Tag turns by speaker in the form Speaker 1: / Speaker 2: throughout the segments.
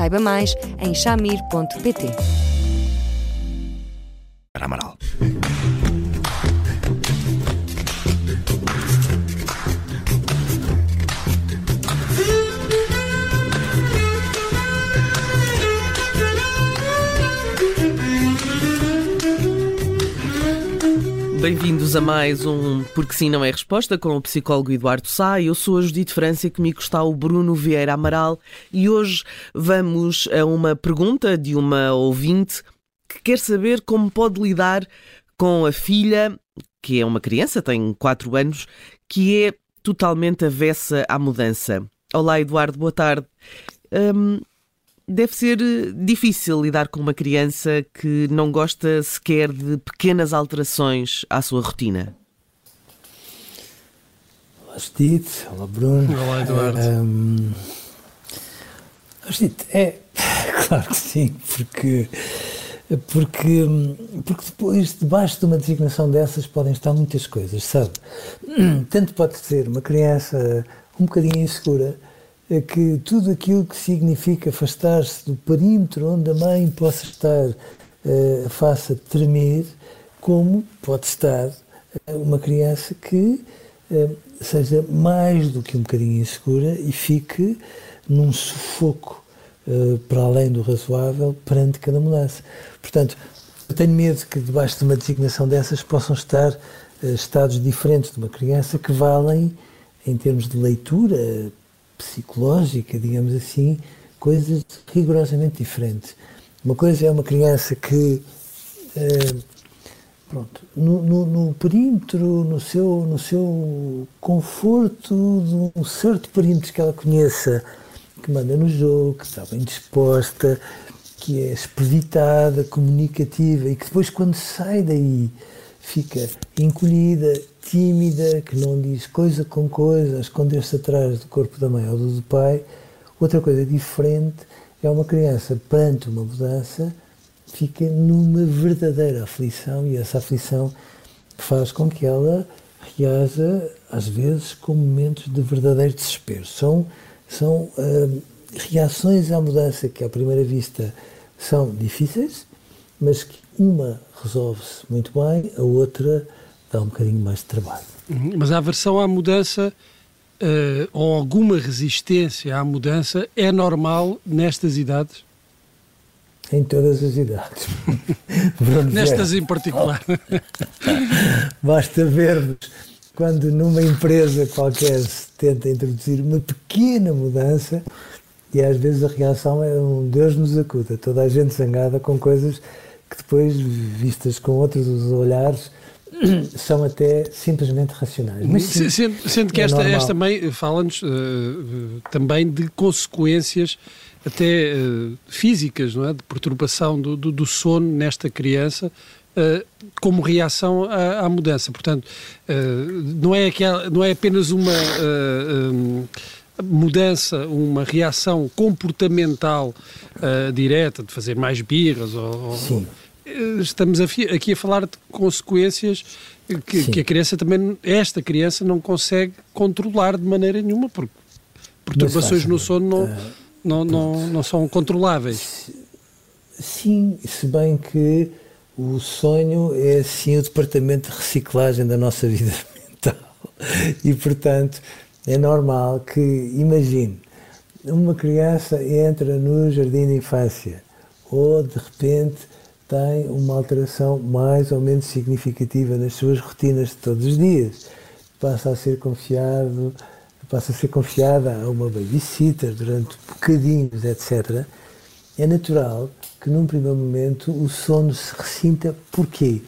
Speaker 1: Saiba mais em chamir.pt.
Speaker 2: Amaral.
Speaker 3: Bem-vindos a mais um Porque Sim Não é Resposta com o psicólogo Eduardo Sá. Eu sou a Judite França e comigo está o Bruno Vieira Amaral e hoje vamos a uma pergunta de uma ouvinte que quer saber como pode lidar com a filha, que é uma criança, tem 4 anos, que é totalmente avessa à mudança. Olá Eduardo, boa tarde. Hum, deve ser eh, difícil lidar com uma criança que não gosta sequer de pequenas alterações à sua rotina.
Speaker 4: Olá, Judite. Olá, Bruno.
Speaker 5: Olá, Eduardo.
Speaker 4: Um, Judite, é claro que sim, porque, porque, porque depois, debaixo de uma designação dessas, podem estar muitas coisas, sabe? Tanto pode ser uma criança um bocadinho insegura, é que tudo aquilo que significa afastar-se do perímetro onde a mãe possa estar uh, faça tremer, como pode estar uh, uma criança que uh, seja mais do que um bocadinho insegura e fique num sufoco uh, para além do razoável perante cada mudança. Portanto, eu tenho medo que debaixo de uma designação dessas possam estar estados diferentes de uma criança que valem em termos de leitura, psicológica, digamos assim, coisas rigorosamente diferentes. Uma coisa é uma criança que, eh, pronto, no, no, no, perímetro, no seu, no seu conforto, de um certo perímetro que ela conheça, que manda no jogo, que está bem disposta, que é expeditada, comunicativa e que depois, quando sai daí, fica encolhida, tímida, que não diz coisa com coisa, a esconder-se atrás do corpo da mãe ou do pai. Outra coisa diferente é uma criança, perante uma mudança, fica numa verdadeira aflição e essa aflição faz com que ela reaja, às vezes, com momentos de verdadeiro desespero. São, são uh, reações à mudança que, à primeira vista, são difíceis, mas que uma resolve-se muito bem, a outra dá um bocadinho mais de trabalho.
Speaker 5: Uhum, mas a aversão à mudança uh, ou alguma resistência à mudança é normal nestas idades?
Speaker 4: Em todas as idades.
Speaker 5: Nestas em particular.
Speaker 4: Basta vermos quando numa empresa qualquer se tenta introduzir uma pequena mudança e às vezes a reação é um Deus nos acuda, toda a gente zangada com coisas que depois, vistas com outros olhares, são até simplesmente racionais.
Speaker 5: Mas, sim, sendo, sendo, que é esta, esta mãe fala-nos uh, também de consequências até uh, físicas, não é? de perturbação do, do, do sono nesta criança, uh, como reação à, à mudança. Portanto, não, é aquela, não é apenas uma um, mudança, uma reação comportamental direta, de fazer mais birras ou,
Speaker 4: Sim
Speaker 5: estamos aqui a falar de consequências que, que, a criança também, esta criança não consegue controlar de maneira nenhuma, porque perturbações no sono não, uh, não, não, não são controláveis.
Speaker 4: Sim, se bem que o sonho é sim o departamento de reciclagem da nossa vida mental. E, portanto, é normal que, imagine, uma criança entra no jardim de infância ou, de repente, tem uma alteração mais ou menos significativa nas suas rotinas de todos os dias. Passa a ser confiado, passa a ser confiada a uma babysitter durante bocadinhos, etc. É natural que num primeiro momento o sono se ressinta. Porquê?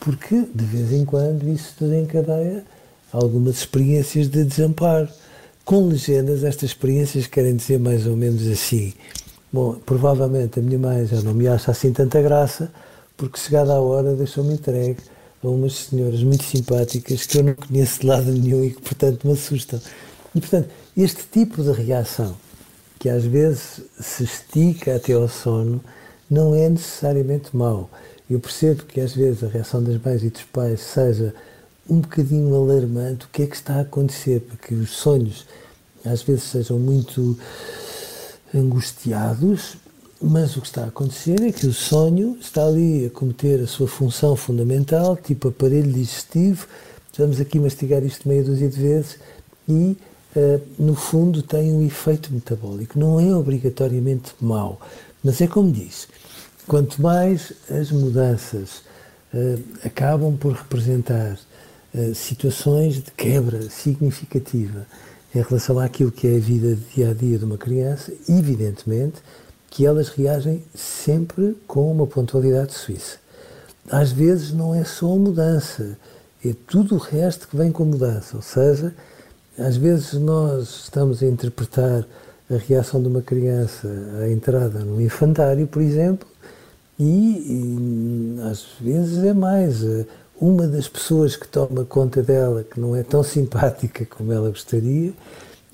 Speaker 4: Porque de vez em quando isso desencadeia algumas experiências de desamparo. Com legendas, estas experiências querem dizer mais ou menos assim: Bom, provavelmente a minha mãe já não me acha assim tanta graça, porque chegada a hora deixou-me entregue a umas senhoras muito simpáticas que eu não conheço de lado nenhum e que, portanto, me assustam. E, portanto, este tipo de reação, que às vezes se estica até ao sono, não é necessariamente mau. Eu percebo que às vezes a reação das mães e dos pais seja um bocadinho alarmante o que é que está a acontecer, porque os sonhos às vezes sejam muito angustiados, mas o que está a acontecer é que o sonho está ali a cometer a sua função fundamental, tipo aparelho digestivo. Vamos aqui mastigar isto meia dúzia de vezes e, uh, no fundo, tem um efeito metabólico. Não é obrigatoriamente mau, mas é como diz: quanto mais as mudanças uh, acabam por representar situações de quebra significativa em relação àquilo que é a vida dia a dia de uma criança, evidentemente que elas reagem sempre com uma pontualidade suíça. Às vezes não é só a mudança, é tudo o resto que vem com a mudança. Ou seja, às vezes nós estamos a interpretar a reação de uma criança à entrada no infantário, por exemplo, e, e às vezes é mais. Uma das pessoas que toma conta dela, que não é tão simpática como ela gostaria,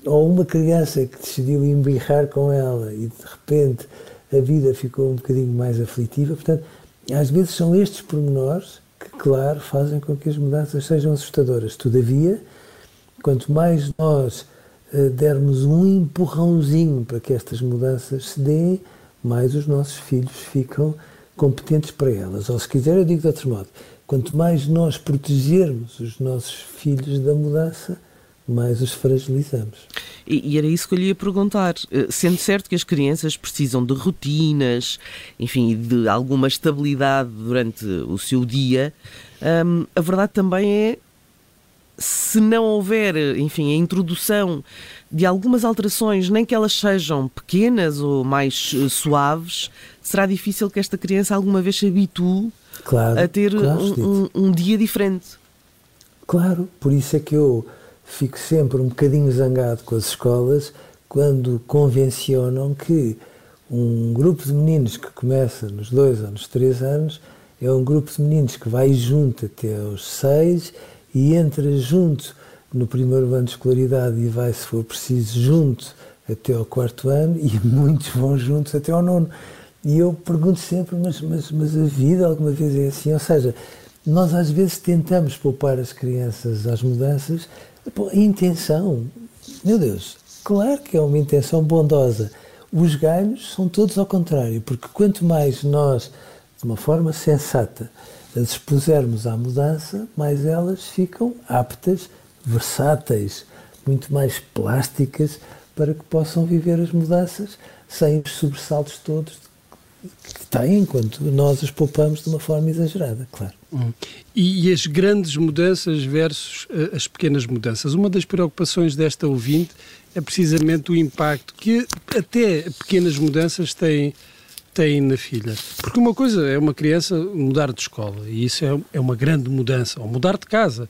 Speaker 4: ou uma criança que decidiu embirrar com ela e de repente a vida ficou um bocadinho mais aflitiva. Portanto, às vezes são estes pormenores que, claro, fazem com que as mudanças sejam assustadoras. Todavia, quanto mais nós uh, dermos um empurrãozinho para que estas mudanças se deem, mais os nossos filhos ficam competentes para elas. Ou se quiser, eu digo de outro modo, quanto mais nós protegermos os nossos filhos da mudança, mais os fragilizamos.
Speaker 3: E, era isso que eu lhe ia perguntar. Eh, sendo certo que as crianças precisam de rotinas, enfim, de alguma estabilidade durante o seu dia, hum, a verdade também é se não houver, enfim, a introdução de algumas alterações, nem que elas sejam pequenas ou mais uh, suaves, será difícil que esta criança alguma vez se habitue claro, a ter claro, um, um, um dia diferente.
Speaker 4: Claro, por isso é que eu fico sempre um bocadinho zangado com as escolas quando convencionam que um grupo de meninos que começa nos dois ou nos três anos é um grupo de meninos que vai junto até aos seis e entra junto no primeiro ano de escolaridade e vai, se for preciso, junto até ao quarto ano e muitos vão juntos até ao nono. E eu pergunto sempre, mas, mas, mas a vida alguma vez é assim? Ou seja, nós às vezes tentamos poupar as crianças às mudanças, a intenção, meu Deus, claro que é uma intenção bondosa. Os ganhos são todos ao contrário, porque quanto mais nós, de uma forma sensata, as expusermos à mudança, mais elas ficam aptas, versáteis, muito mais plásticas para que possam viver as mudanças sem os sobressaltos todos que têm, enquanto nós as poupamos de uma forma exagerada, claro. Hum.
Speaker 5: E, as grandes mudanças versus uh, as pequenas mudanças. Uma das preocupações desta ouvinte é precisamente o impacto que até pequenas mudanças têm, têm na filha. Porque uma coisa é uma criança mudar de escola, e isso é, é uma grande mudança, ou mudar de casa.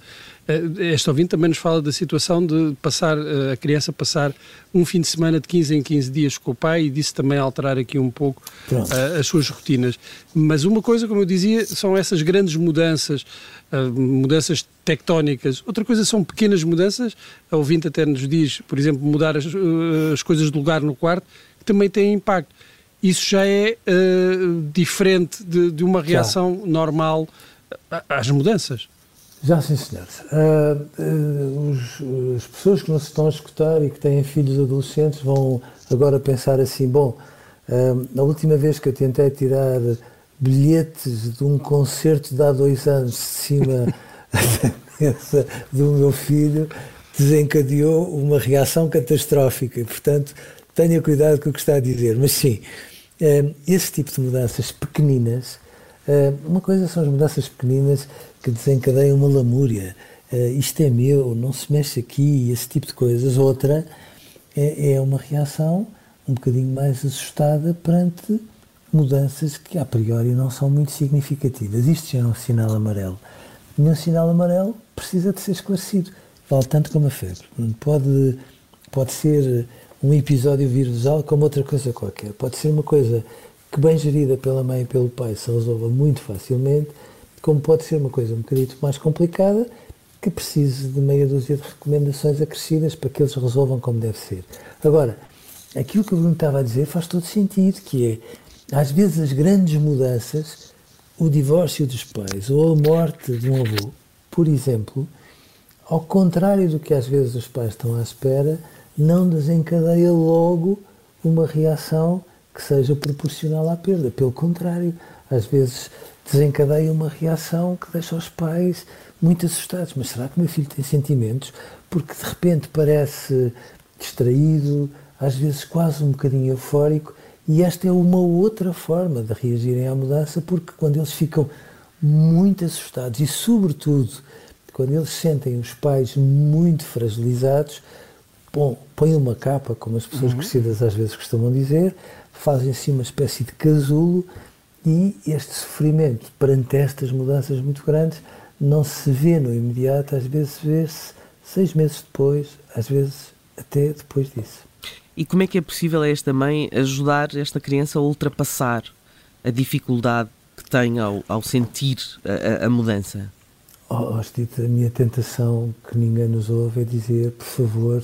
Speaker 5: Eh, esta ouvinte também nos fala da situação de passar eh, a criança passar um fim de semana de 15 em 15 dias com o pai e disso também alterar aqui um pouco uh, as suas rotinas. Mas uma coisa, como eu dizia, são essas grandes mudanças, uh, mudanças tectónicas. Outra coisa são pequenas mudanças. A ouvinte até nos diz, por exemplo, mudar as, uh, as coisas de lugar no quarto, que também tem impacto. Isso já é diferente de, de, uma reação já. normal às mudanças.
Speaker 4: Já sim, senhores. Uh, uh, as pessoas que nos estão a escutar e que têm filhos adolescentes vão agora pensar assim: bom, uh, a última vez que eu tentei tirar bilhetes de um concerto de há dois anos de cima do meu filho desencadeou uma reação catastrófica portanto, tenha cuidado com o que está a dizer. Mas sim, esse tipo de mudanças pequeninas, uma coisa são as mudanças pequeninas que desencadeia uma lamúria. Uh, isto é meu, não se mexe aqui, esse tipo de coisas. Outra é, é uma reação um bocadinho mais assustada perante mudanças que a priori não são muito significativas. Isto já é um sinal amarelo. E um sinal amarelo precisa de ser esclarecido. Vale tanto como a febre. Pode, pode ser um episódio virusal como outra coisa qualquer. Pode ser uma coisa que, bem gerida pela mãe e pelo pai, se resolva muito facilmente, como pode ser uma coisa um bocadinho mais complicada, que precise de meia dúzia de recomendações acrescidas para que eles resolvam como deve ser. Agora, aquilo que o Bruno estava a dizer faz todo sentido, que é, às vezes as grandes mudanças, o divórcio dos pais ou a morte de um avô, por exemplo, ao contrário do que às vezes os pais estão à espera, não desencadeia logo uma reação que seja proporcional à perda. Pelo contrário, às vezes desencadeia uma reação que deixa os pais muito assustados. Mas será que meu filho tem sentimentos? Porque de repente parece distraído, às vezes quase um bocadinho eufórico, e esta é uma outra forma de reagirem à mudança, porque quando eles ficam muito assustados e, sobretudo, quando eles sentem os pais muito fragilizados, bom, põem uma capa, como as pessoas uhum. crescidas às vezes costumam dizer, fazem assim uma espécie de casulo e este sofrimento perante estas mudanças muito grandes não se vê no imediato, às vezes vê-se seis meses depois, às vezes até depois disso.
Speaker 3: E como é que é possível a esta mãe ajudar esta criança a ultrapassar a dificuldade que tem ao, ao sentir a, a, mudança?
Speaker 4: Oh, a minha tentação que ninguém nos ouve é dizer, por favor,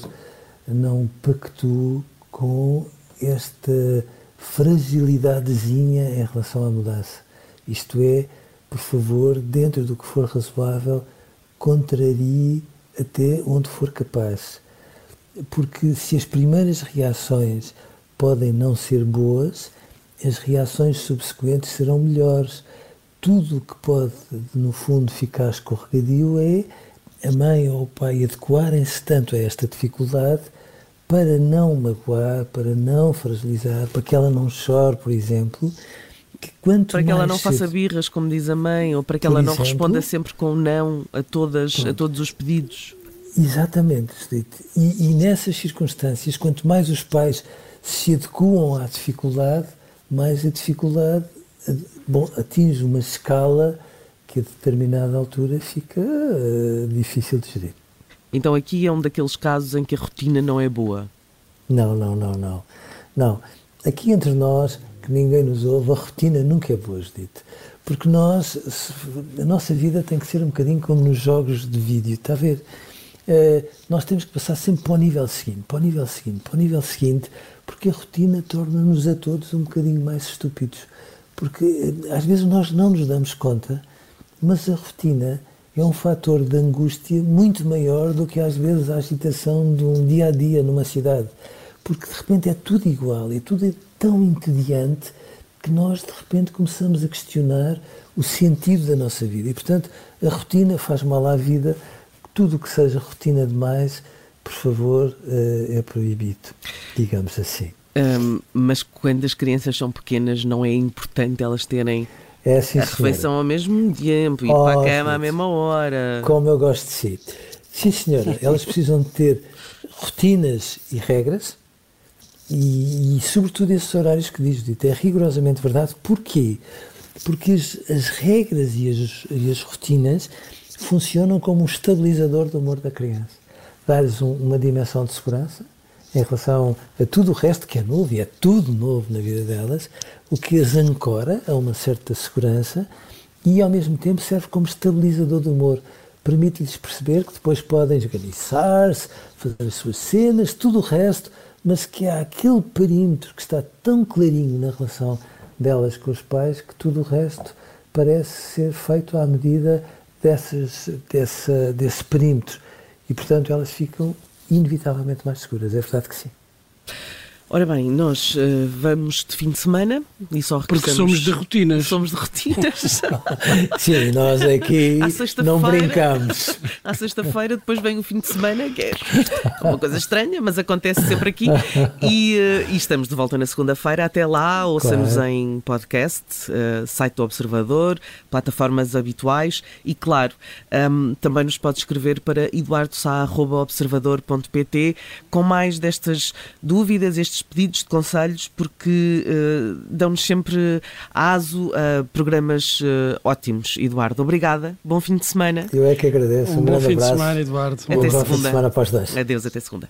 Speaker 4: não pactue com esta fragilidadezinha em relação à mudança. Isto é, por favor, dentro do que for razoável, contrarie até onde for capaz. Porque se as primeiras reações podem não ser boas, as reações subsequentes serão melhores. Tudo o que pode, no fundo, ficar escorregadio é a mãe ou o pai adequarem-se tanto a esta dificuldade para não magoar, para não fragilizar, para que ela não chore, por exemplo.
Speaker 3: Que quanto para que ela não cedo, faça birras, como diz a mãe, ou para que ela não exemplo, responda sempre com não a, todas, a todos os pedidos.
Speaker 4: Exatamente, e, e nessas circunstâncias, quanto mais os pais se adequam à dificuldade, mais a dificuldade bom, atinge uma escala que a determinada altura fica uh, difícil de gerir.
Speaker 3: Então aqui é um daqueles casos em que a rotina não é boa.
Speaker 4: Não, não, não, não. Não. Aqui entre nós, que ninguém nos ouve, a rotina nunca é boa, Judite. Porque nós, a nossa vida tem que ser um bocadinho como nos jogos de vídeo, está a ver? Uh, nós temos que passar sempre para o nível seguinte, para o nível seguinte, para o nível seguinte, porque a rotina torna-nos a todos um bocadinho mais estúpidos. Porque eh, às vezes nós não nos damos conta, mas a rotina é um fator de angústia muito maior do que às vezes a agitação de um dia a dia numa cidade. Porque de repente é tudo igual e tudo é tão entediante que nós de repente começamos a questionar o sentido da nossa vida. E portanto a rotina faz mal à vida. Tudo o que seja rotina demais, por favor, eh, é proibido, digamos assim.
Speaker 3: Mas quando as crianças são pequenas, não é importante elas terem é sim, a refeição ao mesmo tempo, ir oh, para a cama à mesma hora.
Speaker 4: Como eu gosto de si. Sim, senhora, elas precisam de ter rotinas e regras e, e sobretudo, esses horários que diz, Dito. É rigorosamente verdade. Porquê? Porque as, as regras e as, e as rotinas funcionam como um estabilizador do humor da criança. Dar-lhes um, uma dimensão de segurança, em relação a tudo o resto que é novo, e é tudo novo na vida delas, o que as ancora a uma certa segurança e ao mesmo tempo serve como estabilizador do humor. Permite-lhes perceber que depois podem esganiçar-se, fazer as suas cenas, tudo o resto, mas que há aquele perímetro que está tão clarinho na relação delas com os pais que tudo o resto parece ser feito à medida dessas, dessa, desse perímetro. E, portanto, elas ficam inevitavelmente mais seguras. É verdade que sim.
Speaker 3: Ora bem, nós uh, vamos de fim de semana e só
Speaker 5: Porque somos de rotinas.
Speaker 3: Somos de rotinas.
Speaker 4: Sim, nós aqui não brincamos.
Speaker 3: À sexta-feira, depois vem o fim de semana, que é uma coisa estranha, mas acontece sempre aqui. E, uh, e estamos de volta na segunda-feira. Até lá, ouçamos claro. em podcast, uh, site do Observador, plataformas habituais e, claro, um, também nos pode escrever para eduardosá.observador.pt com mais destas dúvidas, estes estes pedidos de conselhos porque uh, dão-nos sempre aso a programas uh, ótimos. Eduardo, obrigada. Bom fim de semana.
Speaker 4: Eu é que agradeço.
Speaker 5: Um, um bom fim abraço. de semana, Eduardo.
Speaker 3: Até
Speaker 4: um
Speaker 3: segunda.
Speaker 4: Bom fim de semana para os dois.
Speaker 3: Adeus, até segunda.